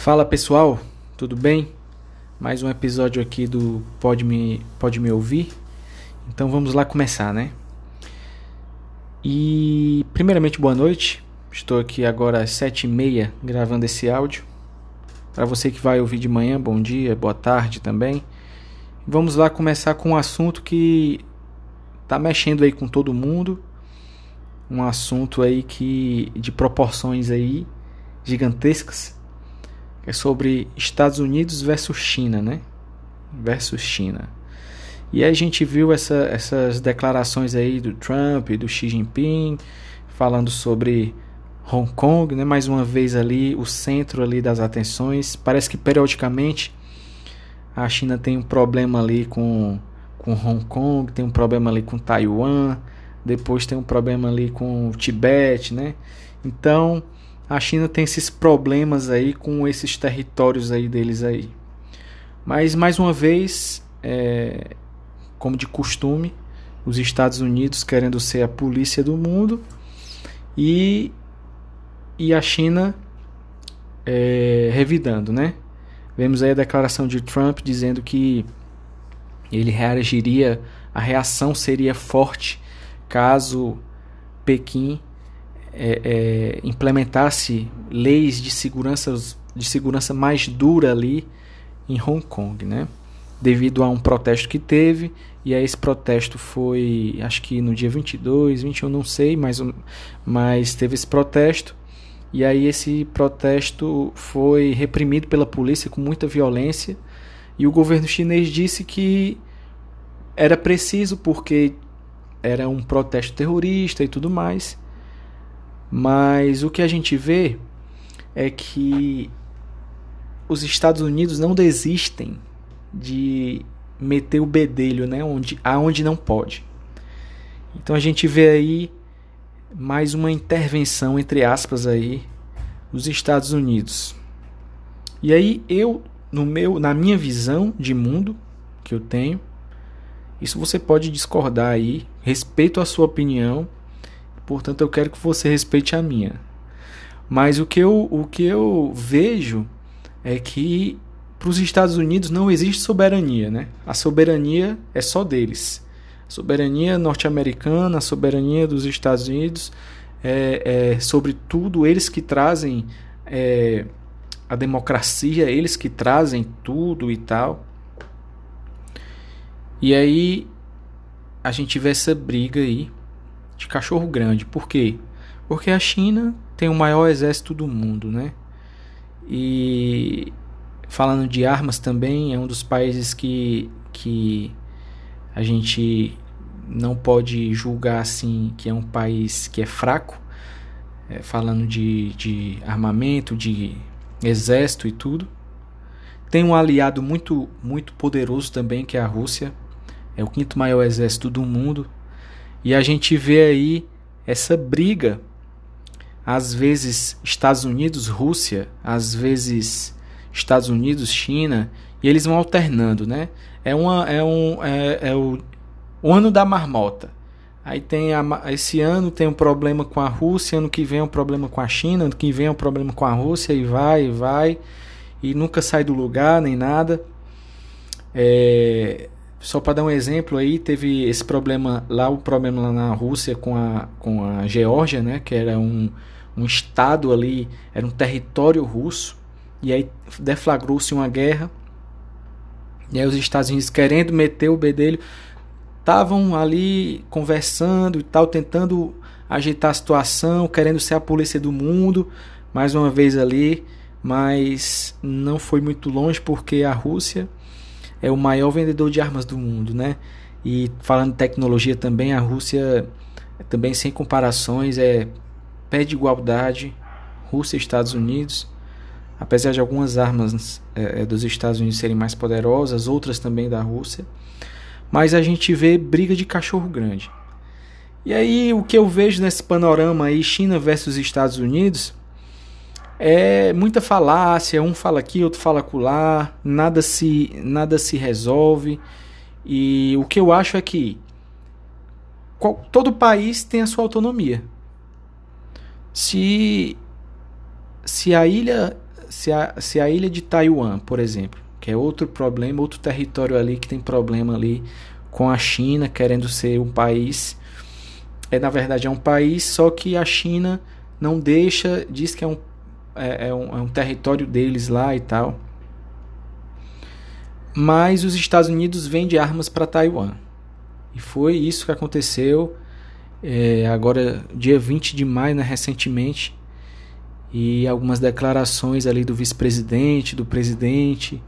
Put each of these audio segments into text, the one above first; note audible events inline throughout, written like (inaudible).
Fala pessoal, tudo bem? Mais um episódio aqui do Pode Me, Pode Me Ouvir. Então vamos lá começar, né? E primeiramente boa noite. Estou aqui agora às sete e meia gravando esse áudio. Para você que vai ouvir de manhã, bom dia, boa tarde também. Vamos lá começar com um assunto que tá mexendo aí com todo mundo. Um assunto aí que de proporções aí gigantescas é sobre Estados Unidos versus China, né? Versus China. E aí a gente viu essa, essas declarações aí do Trump e do Xi Jinping falando sobre Hong Kong, né? Mais uma vez ali o centro ali das atenções. Parece que periodicamente a China tem um problema ali com com Hong Kong, tem um problema ali com Taiwan, depois tem um problema ali com o Tibete, né? Então, a China tem esses problemas aí com esses territórios aí deles aí. Mas mais uma vez, é, como de costume, os Estados Unidos querendo ser a polícia do mundo e, e a China é, revidando, né? Vemos aí a declaração de Trump dizendo que ele reagiria, a reação seria forte caso Pequim é, é, implementasse leis de segurança, de segurança mais dura ali em Hong Kong, né? Devido a um protesto que teve, e aí esse protesto foi, acho que no dia 22, 21, não sei, mas, mas teve esse protesto, e aí esse protesto foi reprimido pela polícia com muita violência, e o governo chinês disse que era preciso porque era um protesto terrorista e tudo mais, mas o que a gente vê é que os Estados Unidos não desistem de meter o bedelho, né, onde aonde não pode. Então a gente vê aí mais uma intervenção entre aspas aí dos Estados Unidos. E aí eu no meu na minha visão de mundo que eu tenho, isso você pode discordar aí, respeito a sua opinião portanto eu quero que você respeite a minha. Mas o que eu, o que eu vejo é que para os Estados Unidos não existe soberania, né? A soberania é só deles. A soberania norte-americana, a soberania dos Estados Unidos é, é sobre tudo eles que trazem é, a democracia, eles que trazem tudo e tal. E aí a gente vê essa briga aí de cachorro grande. Por quê? Porque a China tem o maior exército do mundo, né? E falando de armas também, é um dos países que, que a gente não pode julgar assim que é um país que é fraco, é, falando de, de armamento, de exército e tudo. Tem um aliado muito, muito poderoso também, que é a Rússia. É o quinto maior exército do mundo, e a gente vê aí essa briga, às vezes Estados Unidos, Rússia, às vezes Estados Unidos, China, e eles vão alternando, né? É, uma, é, um, é, é o, o ano da marmota. Aí tem a, esse ano tem um problema com a Rússia, ano que vem é um problema com a China, ano que vem é um problema com a Rússia, e vai, e vai, e nunca sai do lugar nem nada. É, só para dar um exemplo aí, teve esse problema lá, o problema lá na Rússia com a, com a Geórgia, né, que era um, um estado ali, era um território russo, e aí deflagrou-se uma guerra, e aí os Estados Unidos querendo meter o bedelho, estavam ali conversando e tal, tentando agitar a situação, querendo ser a polícia do mundo, mais uma vez ali, mas não foi muito longe porque a Rússia é o maior vendedor de armas do mundo, né? E falando de tecnologia também, a Rússia também sem comparações é pé de igualdade, Rússia e Estados Unidos. Apesar de algumas armas é, é, dos Estados Unidos serem mais poderosas, outras também da Rússia. Mas a gente vê briga de cachorro grande. E aí o que eu vejo nesse panorama aí, China versus Estados Unidos, é muita falácia, um fala aqui, outro fala acolá, nada se, nada se resolve. E o que eu acho é que qual, todo país tem a sua autonomia. Se, se a ilha se a, se a ilha de Taiwan, por exemplo, que é outro problema, outro território ali que tem problema ali com a China querendo ser um país, é na verdade é um país, só que a China não deixa, diz que é um, é, é um, é um território deles lá e tal. Mas os Estados Unidos vendem armas para Taiwan. E foi isso que aconteceu é, agora, dia 20 de maio, né, recentemente. E algumas declarações ali do vice-presidente, do presidente,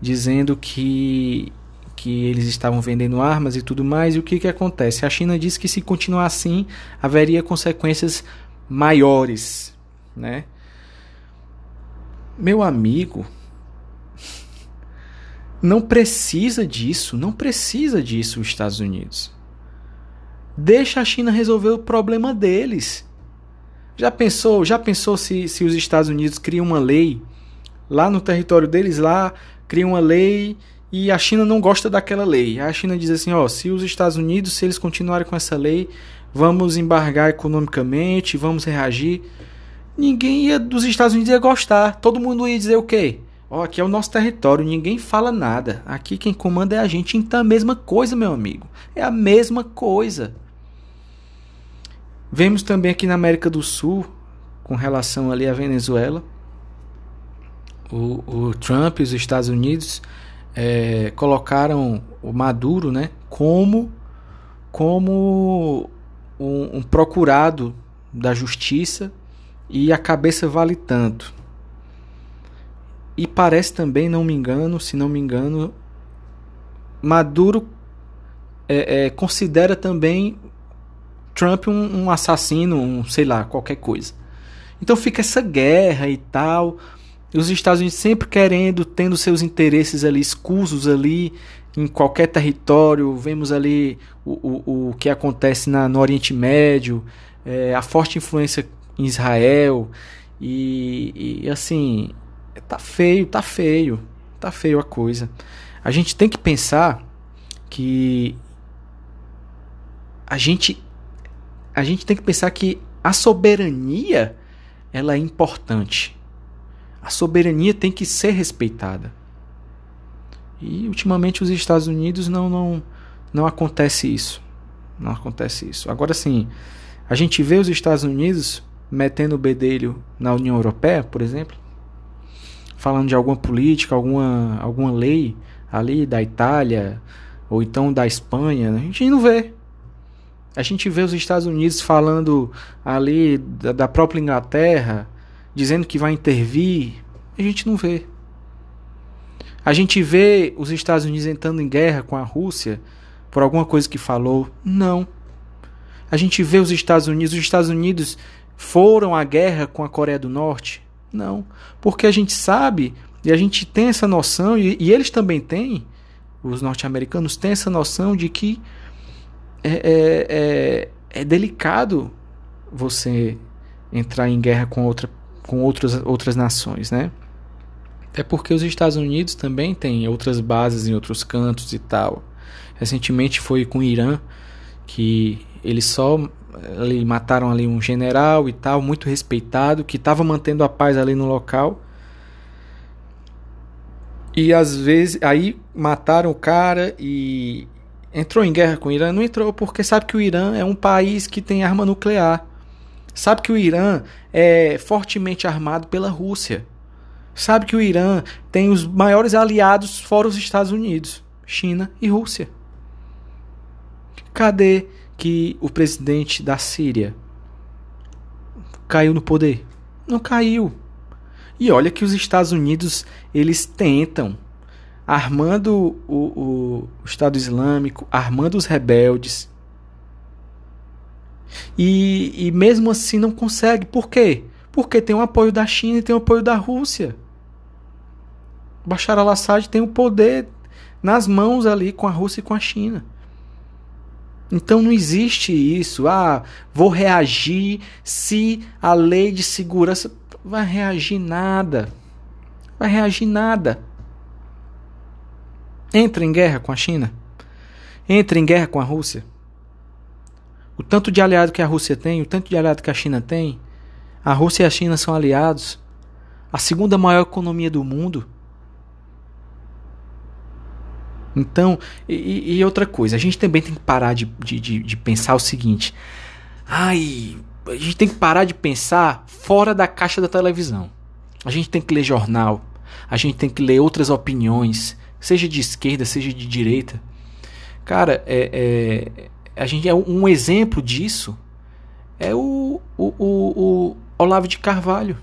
dizendo que, que eles estavam vendendo armas e tudo mais. E o que, que acontece? A China disse que se continuar assim, haveria consequências maiores, né? Meu amigo, não precisa disso, não precisa disso os Estados Unidos. Deixa a China resolver o problema deles. Já pensou, já pensou se, se os Estados Unidos criam uma lei lá no território deles lá, criam uma lei e a China não gosta daquela lei. A China diz assim, ó, se os Estados Unidos, se eles continuarem com essa lei, vamos embargar economicamente, vamos reagir. Ninguém ia, dos Estados Unidos ia gostar. Todo mundo ia dizer o quê? Ó, aqui é o nosso território, ninguém fala nada. Aqui quem comanda é a gente. Então é a mesma coisa, meu amigo. É a mesma coisa. Vemos também aqui na América do Sul, com relação ali à Venezuela, o, o Trump e os Estados Unidos é, colocaram o Maduro né, como, como um, um procurado da justiça e a cabeça vale tanto. E parece também, não me engano, se não me engano, Maduro é, é, considera também Trump um, um, assassino, um, sei lá, qualquer coisa. Então fica essa guerra e tal. E os Estados Unidos sempre querendo, tendo seus interesses ali escusos ali em qualquer território. Vemos ali o, o, o que acontece na, no Oriente Médio, é, a forte influência em Israel. E, e assim, tá feio, tá feio, tá feio a coisa. A gente tem que pensar que a gente a gente tem que pensar que a soberania ela é importante. A soberania tem que ser respeitada. E ultimamente os Estados Unidos não não não acontece isso. Não acontece isso. Agora sim, a gente vê os Estados Unidos metendo o bedelho na União Europeia, por exemplo, falando de alguma política, alguma alguma lei ali da Itália ou então da Espanha, a gente não vê. A gente vê os Estados Unidos falando ali da, da própria Inglaterra, dizendo que vai intervir. A gente não vê. A gente vê os Estados Unidos entrando em guerra com a Rússia por alguma coisa que falou. Não. A gente vê os Estados Unidos, os Estados Unidos foram à guerra com a Coreia do Norte? Não. Porque a gente sabe e a gente tem essa noção, e, e eles também têm, os norte-americanos têm essa noção de que é, é, é, é delicado você entrar em guerra com, outra, com outras, outras nações, né? Até porque os Estados Unidos também têm outras bases em outros cantos e tal. Recentemente foi com o Irã, que eles só ali, mataram ali um general e tal, muito respeitado, que estava mantendo a paz ali no local. E às vezes aí mataram o cara e entrou em guerra com o Irã? Não entrou porque sabe que o Irã é um país que tem arma nuclear. Sabe que o Irã é fortemente armado pela Rússia. Sabe que o Irã tem os maiores aliados fora os Estados Unidos, China e Rússia. Cadê que o presidente da Síria caiu no poder? Não caiu. E olha que os Estados Unidos eles tentam armando o, o, Estado Islâmico, armando os rebeldes. E, e mesmo assim não consegue. Por quê? Porque tem o apoio da China e tem o apoio da Rússia. Bashar al-Assad tem o poder nas mãos ali com a Rússia e com a China. Então não existe isso. Ah, vou reagir se a lei de segurança vai reagir nada. Vai reagir nada. Entra em guerra com a China? Entra em guerra com a Rússia? O tanto de aliado que a Rússia tem, o tanto de aliado que a China tem, a Rússia e a China são aliados. a segunda maior economia do mundo. Então, e, e, outra coisa, a gente também tem que parar de, de, de, pensar o seguinte: ai, a gente tem que parar de pensar fora da caixa da televisão. A gente tem que ler jornal, a gente tem que ler outras opiniões, seja de esquerda, seja de direita. Cara, é, é a gente é um exemplo disso. É o, o, o, o Olavo de Carvalho.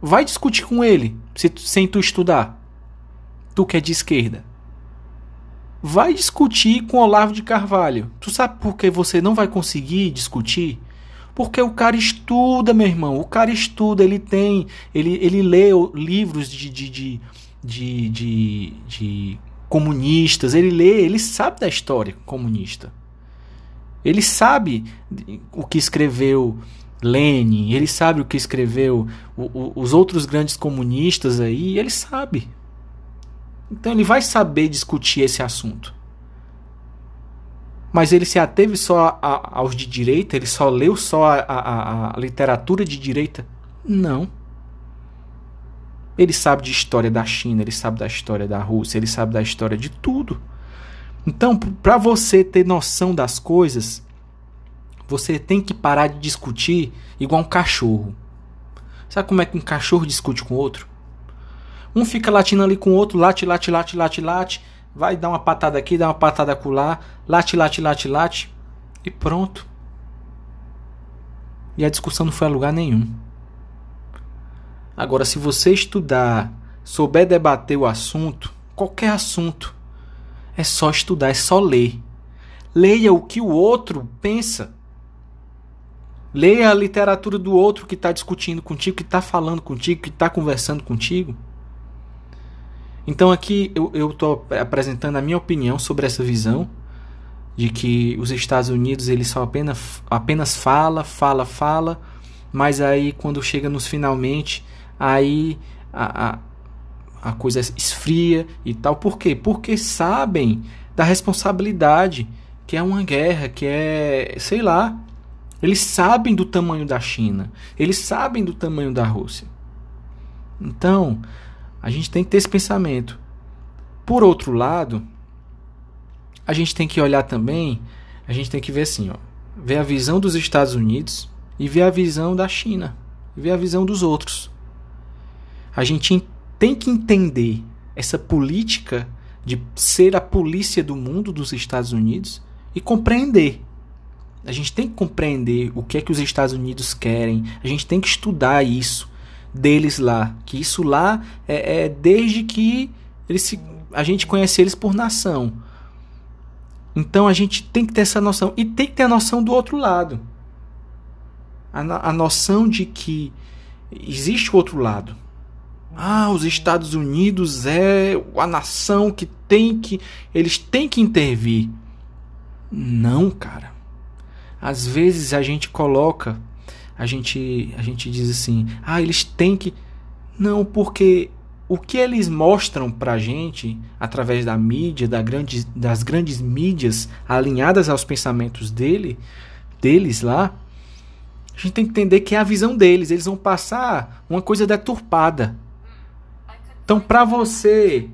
Vai discutir com ele, se, sem tu estudar. Tu que é de esquerda vai discutir com Olavo de Carvalho. Tu sabe por que você não vai conseguir discutir? Porque o cara estuda, meu irmão. O cara estuda, ele tem. Ele, ele lê livros de, de, de, de, de, de comunistas, ele lê, ele sabe da história comunista. Ele sabe o que escreveu Lenin, ele sabe o que escreveu o, o, os outros grandes comunistas aí, ele sabe. Então ele vai saber discutir esse assunto. Mas ele se ateve só a, a, aos de direita? Ele só leu só a, a literatura de direita? Não. Ele sabe de história da China, ele sabe da história da Rússia, ele sabe da história de tudo. Então, para você ter noção das coisas, você tem que parar de discutir igual um cachorro. Sabe como é que um cachorro discute com outro? Um fica latindo ali com o outro, late, late, late, late, late. Vai dar uma patada aqui, dá uma patada acolá. Late, late, late, late. E pronto. E a discussão não foi a lugar nenhum. Agora, se você estudar, souber debater o assunto, qualquer assunto, é só estudar, é só ler. Leia o que o outro pensa. Leia a literatura do outro que está discutindo contigo, que está falando contigo, que está conversando contigo. Então aqui eu estou apresentando a minha opinião sobre essa visão de que os Estados Unidos eles só apenas, apenas fala, fala, fala, mas aí quando chega nos finalmente, aí a, a, a coisa esfria e tal. Por quê? Porque sabem da responsabilidade que é uma guerra, que é, sei lá, eles sabem do tamanho da China, eles sabem do tamanho da Rússia. Então, a gente tem que ter esse pensamento. Por outro lado, a gente tem que olhar também, a gente tem que ver assim, ó, ver a visão dos Estados Unidos e ver a visão da China, ver a visão dos outros. A gente tem que entender essa política de ser a polícia do mundo dos Estados Unidos e compreender. A gente tem que compreender o que é que os Estados Unidos querem, a gente tem que estudar isso deles lá. Que isso lá é, é desde que eles se, a gente conhece eles por nação. Então a gente tem que ter essa noção. E tem que ter a noção do outro lado. A, a noção de que existe o outro lado. Ah, os Estados Unidos é a nação que tem que. Eles têm que intervir. Não, cara. Às vezes a gente coloca a gente, a gente diz assim: ah, eles têm que. Não, porque o que eles mostram pra gente através da mídia, da grande, das grandes mídias alinhadas aos pensamentos dele, deles lá, a gente tem que entender que é a visão deles. Eles vão passar uma coisa deturpada. Então, para você,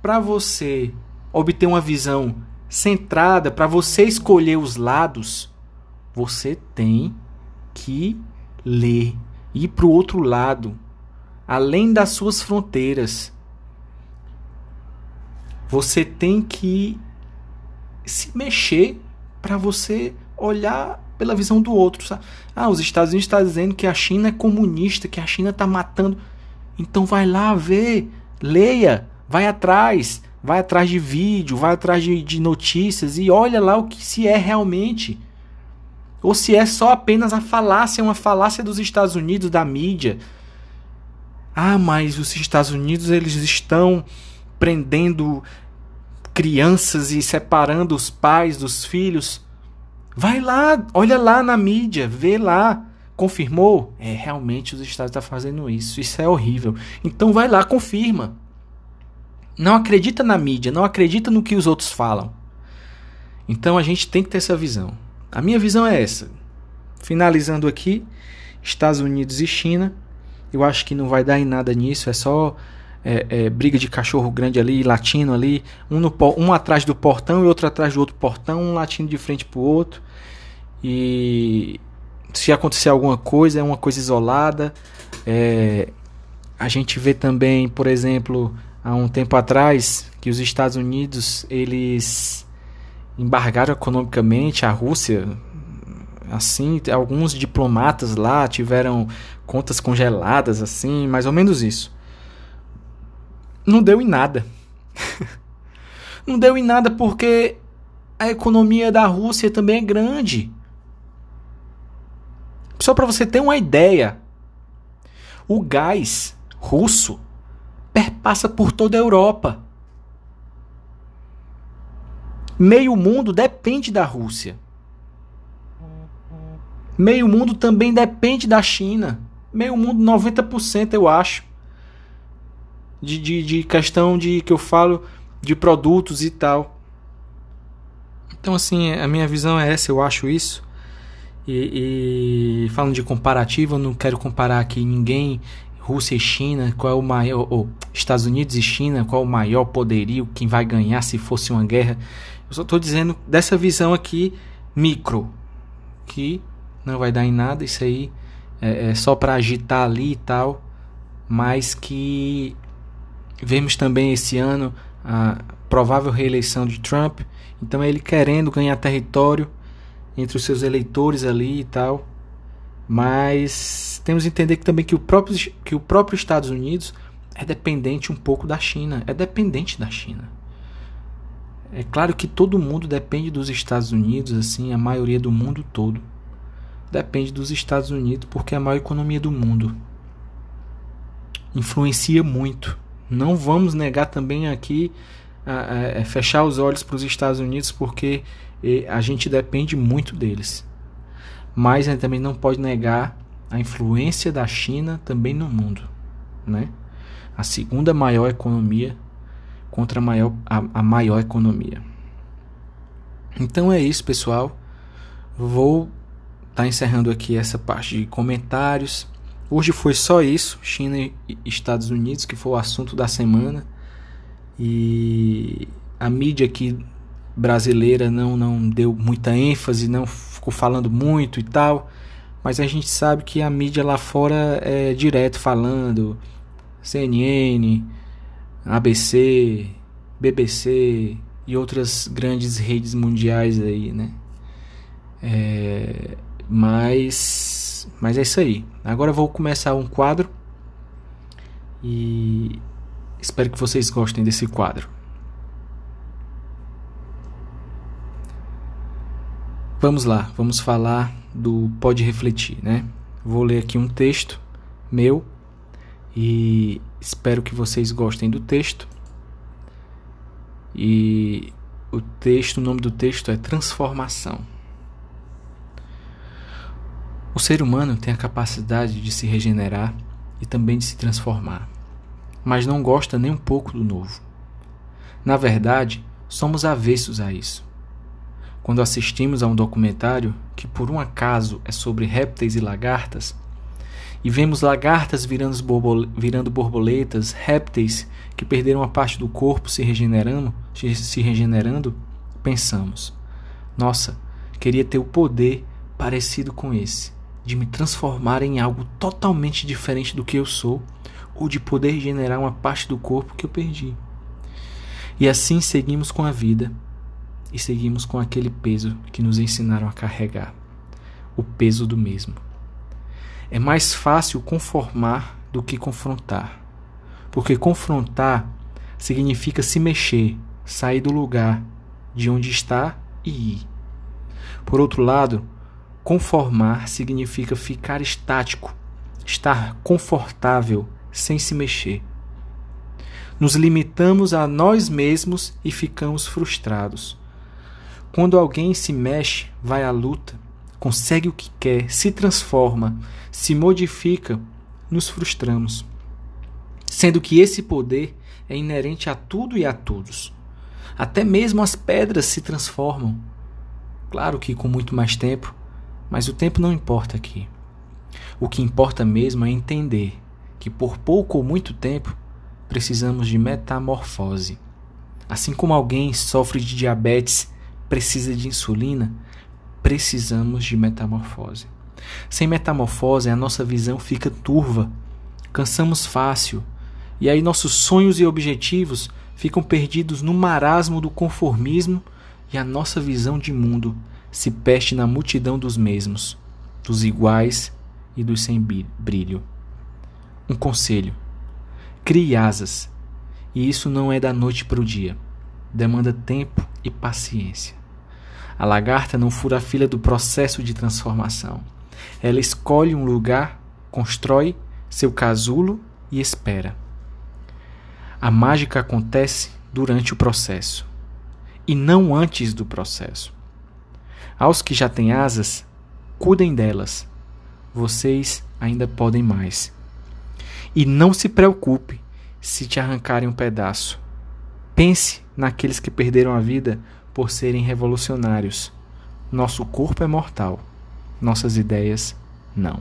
para você obter uma visão centrada, para você escolher os lados, você tem que ler, ir para o outro lado, além das suas fronteiras. Você tem que se mexer para você olhar pela visão do outro. Sabe? Ah, os Estados Unidos estão tá dizendo que a China é comunista, que a China está matando. Então vai lá ver, leia, vai atrás, vai atrás de vídeo, vai atrás de, de notícias e olha lá o que se é realmente ou se é só apenas a falácia, uma falácia dos Estados Unidos, da mídia. Ah, mas os Estados Unidos eles estão prendendo crianças e separando os pais dos filhos. Vai lá, olha lá na mídia, vê lá. Confirmou? É, realmente os Estados estão tá fazendo isso. Isso é horrível. Então vai lá, confirma. Não acredita na mídia, não acredita no que os outros falam. Então a gente tem que ter essa visão. A minha visão é essa. Finalizando aqui, Estados Unidos e China, Eu acho que não vai dar em nada nisso, é só é, é, briga de cachorro grande ali, latino ali, um, no, um atrás do portão e outro atrás do outro portão, um latindo de frente pro outro. E se acontecer alguma coisa, é uma coisa isolada. É, a gente vê também, por exemplo, há um tempo atrás, que os Estados Unidos eles embargaram economicamente a Rússia. Assim, alguns diplomatas lá tiveram contas congeladas, assim, mais ou menos isso. Não deu em nada. (laughs) Não deu em nada porque a economia da Rússia também é grande. Só para você ter uma ideia, o gás russo perpassa por toda a Europa. Meio mundo depende da Rússia. Meio mundo também depende da China. Meio mundo, 90% eu acho. De, de, de questão de que eu falo de produtos e tal. Então, assim, a minha visão é essa, eu acho isso. E, e falando de comparativo, eu não quero comparar aqui ninguém Rússia e China, qual é o maior, ou Estados Unidos e China, qual é o maior poderio, quem vai ganhar se fosse uma guerra. Eu só estou dizendo dessa visão aqui micro, que não vai dar em nada, isso aí é, é só para agitar ali e tal, mas que vemos também esse ano a provável reeleição de Trump, então é ele querendo ganhar território entre os seus eleitores ali e tal. Mas temos que entender que também que o próprio, que o próprio Estados Unidos é dependente um pouco da China, é dependente da China. É claro que todo mundo depende dos Estados Unidos, assim, a maioria do mundo todo depende dos Estados Unidos porque é a maior economia do mundo. Influencia muito. Não vamos negar também aqui a, a, a é, fechar os olhos para os Estados Unidos porque a gente depende muito deles. Mas a também não pode negar a influência da China também no mundo, né? A segunda maior economia contra a maior, a, a maior economia. Então é isso, pessoal. Vou estar tá encerrando aqui essa parte de comentários. Hoje foi só isso, China e Estados Unidos, que foi o assunto da semana. E a mídia aqui brasileira não, não deu muita ênfase, não ficou falando muito e tal, mas a gente sabe que a mídia lá fora é direto falando, CNN, ABC, BBC e outras grandes redes mundiais aí, né? É, mas, mas é isso aí. Agora vou começar um quadro e espero que vocês gostem desse quadro. Vamos lá, vamos falar do Pode Refletir, né? Vou ler aqui um texto meu e espero que vocês gostem do texto. E o texto, o nome do texto é Transformação. O ser humano tem a capacidade de se regenerar e também de se transformar, mas não gosta nem um pouco do novo. Na verdade, somos avessos a isso. Quando assistimos a um documentário que por um acaso é sobre répteis e lagartas, e vemos lagartas virando, virando borboletas, répteis que perderam a parte do corpo se regenerando, se regenerando, pensamos: nossa, queria ter o poder parecido com esse, de me transformar em algo totalmente diferente do que eu sou, ou de poder regenerar uma parte do corpo que eu perdi. E assim seguimos com a vida e seguimos com aquele peso que nos ensinaram a carregar o peso do mesmo. É mais fácil conformar do que confrontar, porque confrontar significa se mexer, sair do lugar de onde está e ir. Por outro lado, conformar significa ficar estático, estar confortável sem se mexer. Nos limitamos a nós mesmos e ficamos frustrados. Quando alguém se mexe, vai à luta, consegue o que quer, se transforma, se modifica, nos frustramos. Sendo que esse poder é inerente a tudo e a todos. Até mesmo as pedras se transformam. Claro que com muito mais tempo, mas o tempo não importa aqui. O que importa mesmo é entender que por pouco ou muito tempo precisamos de metamorfose. Assim como alguém sofre de diabetes, precisa de insulina, precisamos de metamorfose. Sem metamorfose, a nossa visão fica turva, cansamos fácil, e aí nossos sonhos e objetivos ficam perdidos no marasmo do conformismo e a nossa visão de mundo se perde na multidão dos mesmos, dos iguais e dos sem brilho. Um conselho: crie asas, e isso não é da noite para o dia. Demanda tempo e paciência. A lagarta não fura a fila do processo de transformação. Ela escolhe um lugar, constrói seu casulo e espera. A mágica acontece durante o processo e não antes do processo. Aos que já têm asas, cuidem delas. Vocês ainda podem mais. E não se preocupe se te arrancarem um pedaço. Pense naqueles que perderam a vida por serem revolucionários. Nosso corpo é mortal, nossas ideias não.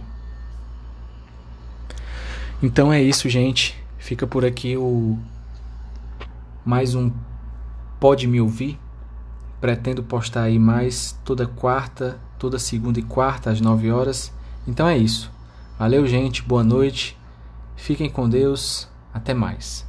Então é isso, gente. Fica por aqui o mais um Pode Me Ouvir. Pretendo postar aí mais toda quarta, toda segunda e quarta às 9 horas. Então é isso. Valeu, gente. Boa noite. Fiquem com Deus. Até mais.